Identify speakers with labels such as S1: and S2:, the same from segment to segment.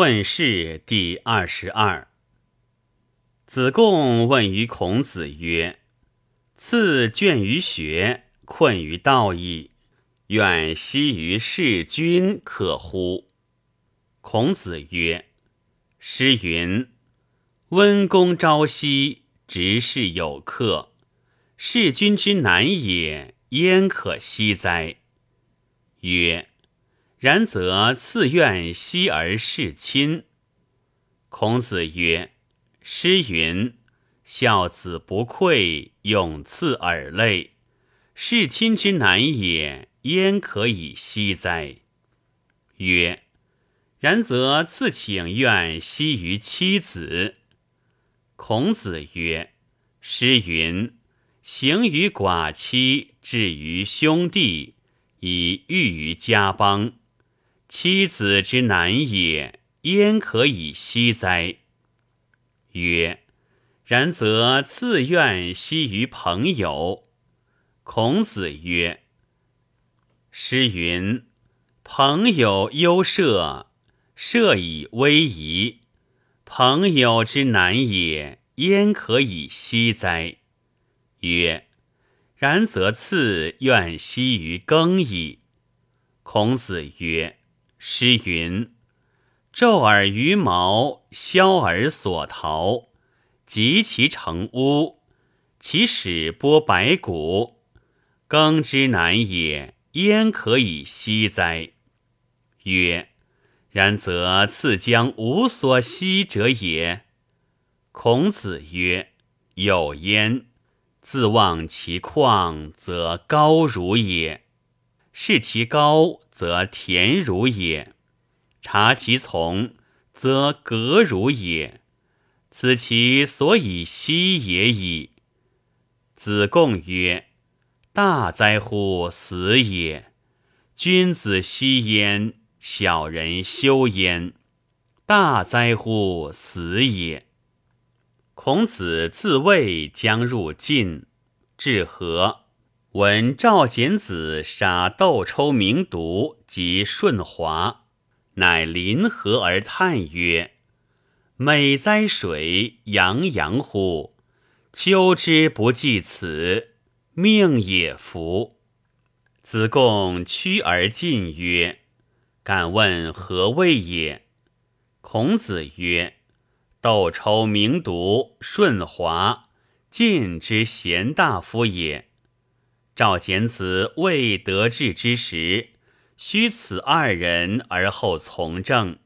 S1: 困士第二十二。子贡问于孔子曰：“次倦于学，困于道义，愿息于事君，可乎？”孔子曰：“诗云：‘温公朝夕，执事有客。事君之难也，焉可息哉？’”曰。然则次愿息而事亲。孔子曰：“诗云：‘孝子不愧，永赐尔类。’事亲之难也，焉可以息哉？”曰：“然则次请愿息于妻子。”孔子曰：“诗云：‘行于寡妻，至于兄弟，以御于家邦。’”妻子之难也，焉可以息哉？曰：然则自愿息于朋友。孔子曰：诗云：朋友忧社，社以危矣。朋友之难也，焉可以息哉？曰：然则次愿息于耕矣。孔子曰。诗云：“昼而于毛，宵而所逃，及其成屋，其始剥白骨。耕之难也，焉可以息哉？”曰：“然则次将无所息者也。”孔子曰：“有焉。自望其旷，则高如也；视其高。”则田如也，察其从，则革如也。此其所以息也已。子贡曰：“大哉乎死也！君子息焉，小人休焉。大哉乎死也！”孔子自卫将入晋，至河。闻赵简子杀窦抽明独及舜华，乃临河而叹曰：“美哉水，洋洋乎！秋之不计此，命也福。”子贡趋而进曰：“敢问何谓也？”孔子曰：“窦抽明独、舜华，晋之贤大夫也。”赵简子未得志之时，须此二人而后从政。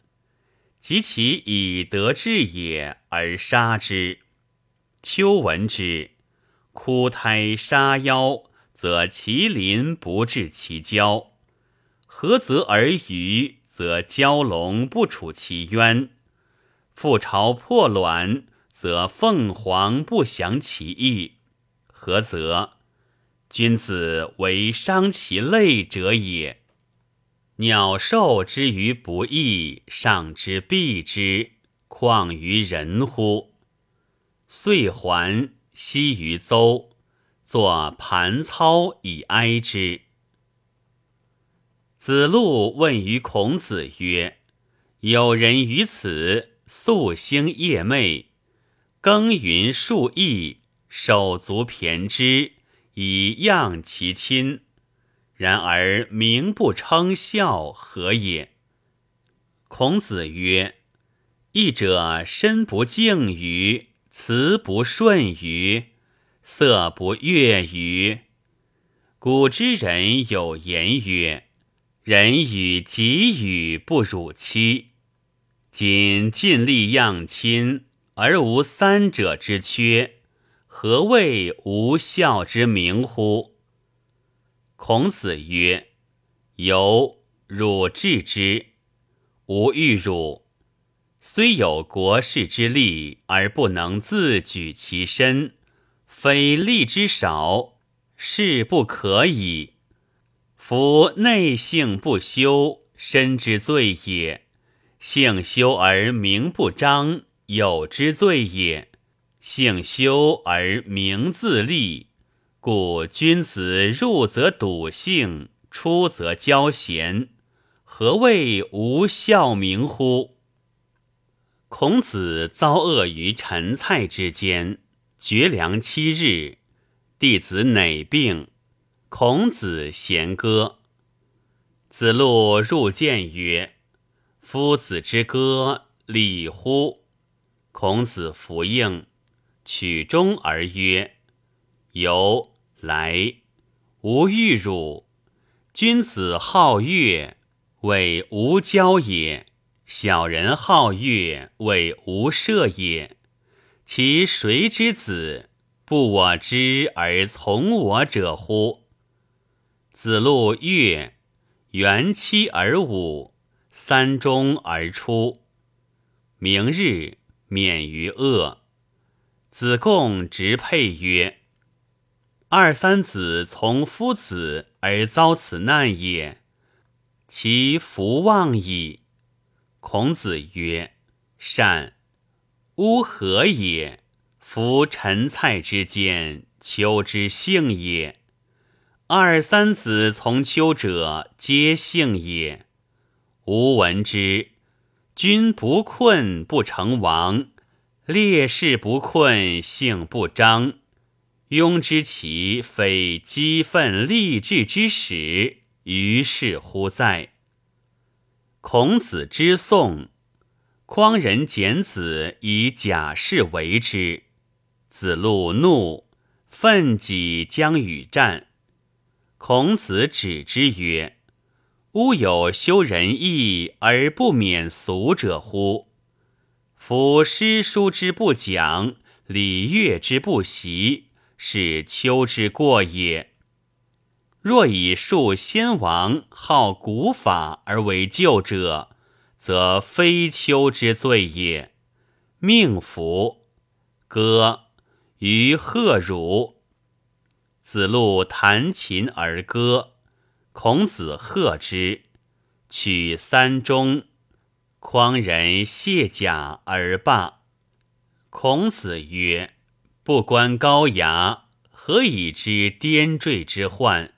S1: 及其已得志也，而杀之。秋闻之，枯胎杀妖，则其邻不至其交；何则而渔，则蛟龙不处其渊；覆巢破卵，则凤凰不降其翼。何则？君子为伤其类者也。鸟兽之于不义，上之避之，况于人乎？遂还，息于邹，作盘操以哀之。子路问于孔子曰：“有人于此，夙兴夜寐，耕耘数亿，手足骈之。”以样其亲，然而名不称孝，何也？孔子曰：“义者身不敬于，辞不顺于，色不悦于。古之人有言曰：‘人与己与不辱妻。’今尽力养亲，而无三者之缺。”何谓无孝之名乎？孔子曰：“由汝治之，吾欲汝。虽有国士之力，而不能自举其身，非力之少，是不可矣。夫内性不修，身之罪也；性修而名不彰，有之罪也。”性修而名自立，故君子入则笃信，出则交贤。何谓无孝名乎？孔子遭厄于陈蔡之间，绝粮七日。弟子馁病，孔子弦歌。子路入见曰：“夫子之歌，礼乎？”孔子弗应，取钟而曰：“由来，吾欲汝。君子好乐，谓无交也。”小人好乐，为无射也。其谁之子不我知而从我者乎？子路乐，元七而五，三中而出。明日免于恶。子贡直佩曰：“二三子从夫子而遭此难也，其福望矣。”孔子曰：“善。吾何也？夫陈蔡之间，丘之幸也。二三子从丘者，皆幸也。吾闻之：君不困不成王，烈士不困性不彰。庸之其非激愤励志之始，于是乎哉？”孔子之宋，匡人简子以假士为之。子路怒，愤己将与战。孔子止之曰：“吾有修仁义而不免俗者乎？夫诗书之不讲，礼乐之不习，是丘之过也。”若以述先王好古法而为旧者，则非丘之罪也。命服，歌于贺汝。子路弹琴而歌，孔子贺之，取三中。匡人卸甲而罢。孔子曰：“不观高牙，何以知颠坠之患？”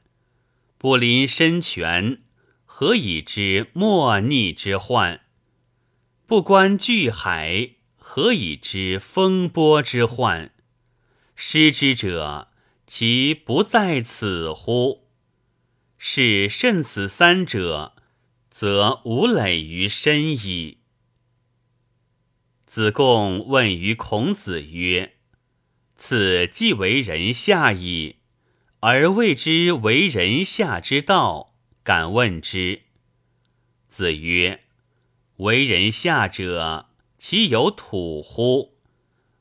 S1: 不临深泉，何以知莫逆之患？不观巨海，何以知风波之患？失之者，其不在此乎？是甚此三者，则无累于身矣。子贡问于孔子曰：“此既为人下矣。”而谓之为人下之道，敢问之。子曰：“为人下者，其有土乎？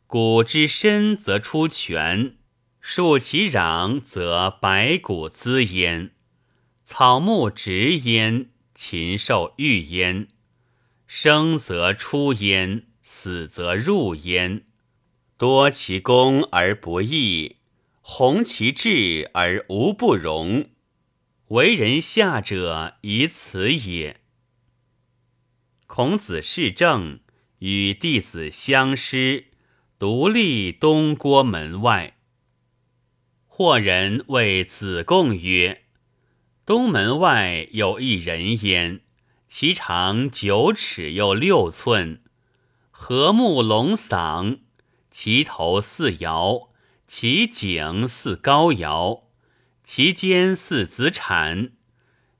S1: 谷之深则出泉，树其壤则百谷滋焉，草木植焉，禽兽欲焉。生则出焉，死则入焉。多其功而不义。”弘其志而无不容，为人下者以此也。孔子视政，与弟子相师，独立东郭门外。或人谓子贡曰：“东门外有一人焉，其长九尺又六寸，和目龙嗓，其头似尧。”其颈似高尧，其肩似子产，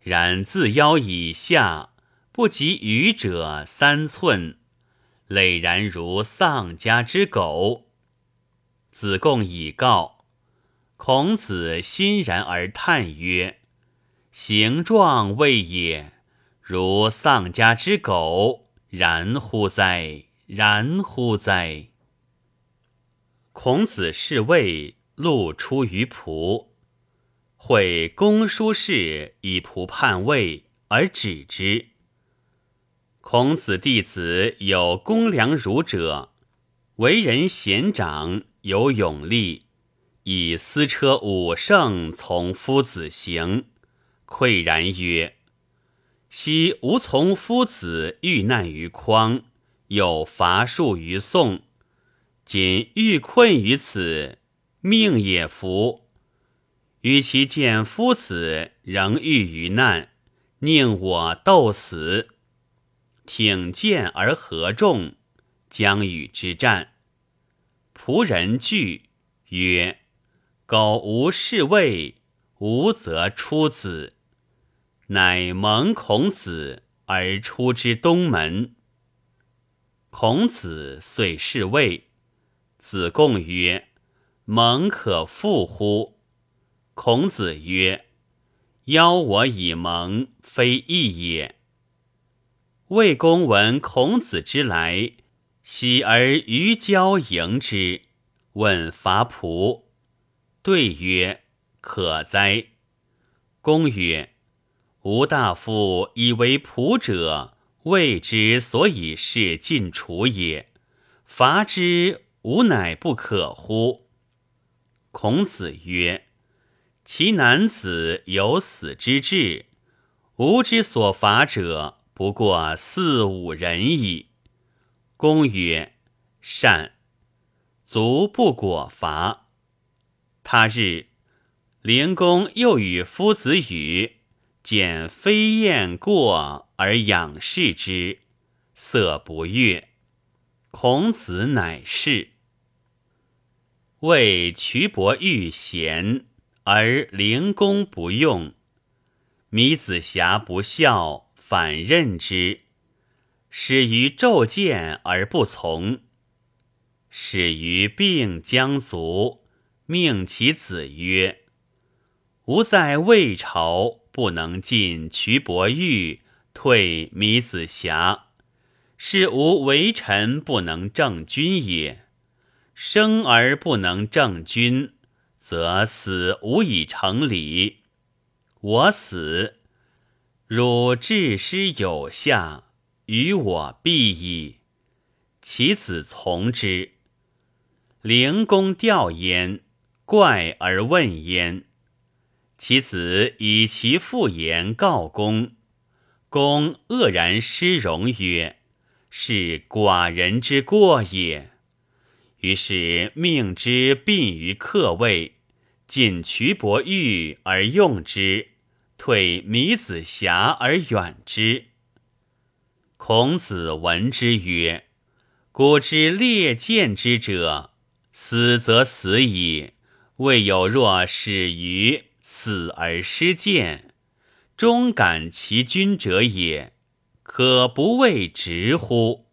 S1: 然自腰以下不及余者三寸，累然如丧家之狗。子贡以告，孔子欣然而叹曰：“形状未也，如丧家之狗，然乎哉！然乎哉！”孔子是谓路出于仆，会公叔事以仆叛位而止之。孔子弟子有公良儒者，为人贤长，有勇力，以私车五乘从夫子行，喟然曰：“昔吾从夫子遇难于匡，又伐树于宋。”今欲困于此，命也服。与其见夫子仍遇于难，宁我斗死。挺剑而合众，将与之战。仆人惧，曰：“苟无侍卫，无则出子。”乃蒙孔子而出之东门。孔子遂侍卫。子贡曰：“蒙可复乎？”孔子曰：“邀我以蒙，非义也。”魏公闻孔子之来，喜而于郊迎之，问伐仆。对曰：“可哉！”公曰：“吾大夫以为仆者，谓之所以是尽楚也。伐之，吾乃不可乎？”孔子曰：“其男子有死之志，吾之所伐者。”不过四五人矣。公曰：“善。”卒不果伐。他日，灵公又与夫子语，见飞燕过而仰视之，色不悦。孔子乃是。谓瞿伯玉贤，而灵公不用；米子瑕不孝。反任之，始于骤见而不从，始于病将卒，命其子曰：“吾在魏朝，不能进瞿伯玉，退米子瑕，是吾为臣不能正君也。生而不能正君，则死无以成礼。我死。”汝治师有下，与我必矣。其子从之。灵公吊焉，怪而问焉。其子以其父言告公，公愕然失容曰：“是寡人之过也。”于是命之殡于客位，尽瞿伯玉而用之。退米子瑕而远之。孔子闻之曰：“古之列谏之者，死则死矣。未有若始于死而失见，终感其君者也，可不谓直乎？”